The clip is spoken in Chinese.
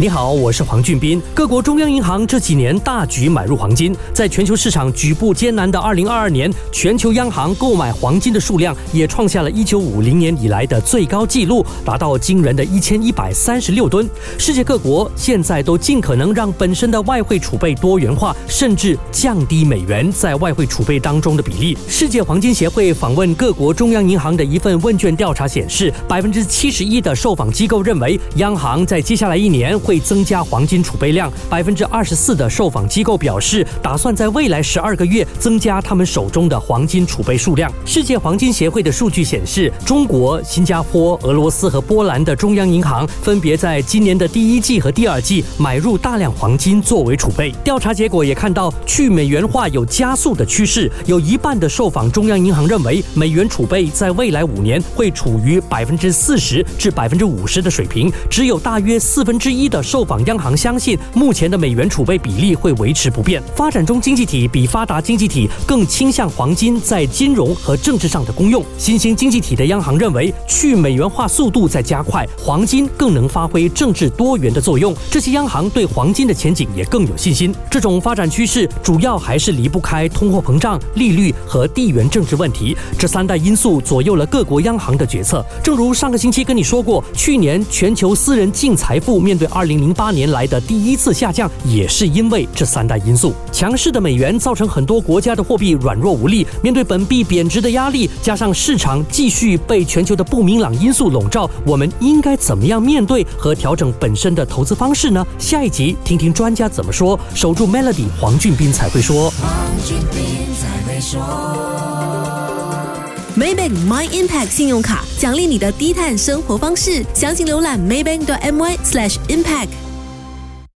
你好，我是黄俊斌。各国中央银行这几年大举买入黄金，在全球市场举步艰难的2022年，全球央行购买黄金的数量也创下了一九五零年以来的最高纪录，达到惊人的一千一百三十六吨。世界各国现在都尽可能让本身的外汇储备多元化，甚至降低美元在外汇储备当中的比例。世界黄金协会访问各国中央银行的一份问卷调查显示，百分之七十一的受访机构认为，央行在接下来一年。会增加黄金储备量，百分之二十四的受访机构表示，打算在未来十二个月增加他们手中的黄金储备数量。世界黄金协会的数据显示，中国、新加坡、俄罗斯和波兰的中央银行分别在今年的第一季和第二季买入大量黄金作为储备。调查结果也看到，去美元化有加速的趋势，有一半的受访中央银行认为，美元储备在未来五年会处于百分之四十至百分之五十的水平，只有大约四分之一的受访央行相信，目前的美元储备比例会维持不变。发展中经济体比发达经济体更倾向黄金在金融和政治上的功用。新兴经济体的央行认为，去美元化速度在加快，黄金更能发挥政治多元的作用。这些央行对黄金的前景也更有信心。这种发展趋势主要还是离不开通货膨胀、利率和地缘政治问题这三大因素左右了各国央行的决策。正如上个星期跟你说过，去年全球私人净财富面对二。零零八年来的第一次下降，也是因为这三大因素。强势的美元造成很多国家的货币软弱无力，面对本币贬值的压力，加上市场继续被全球的不明朗因素笼罩，我们应该怎么样面对和调整本身的投资方式呢？下一集听听专家怎么说。守住 Melody，黄俊斌才会说。黄俊斌才会说。Maybank My Impact 信用卡奖励你的低碳生活方式，详情浏览 maybank.my/impact。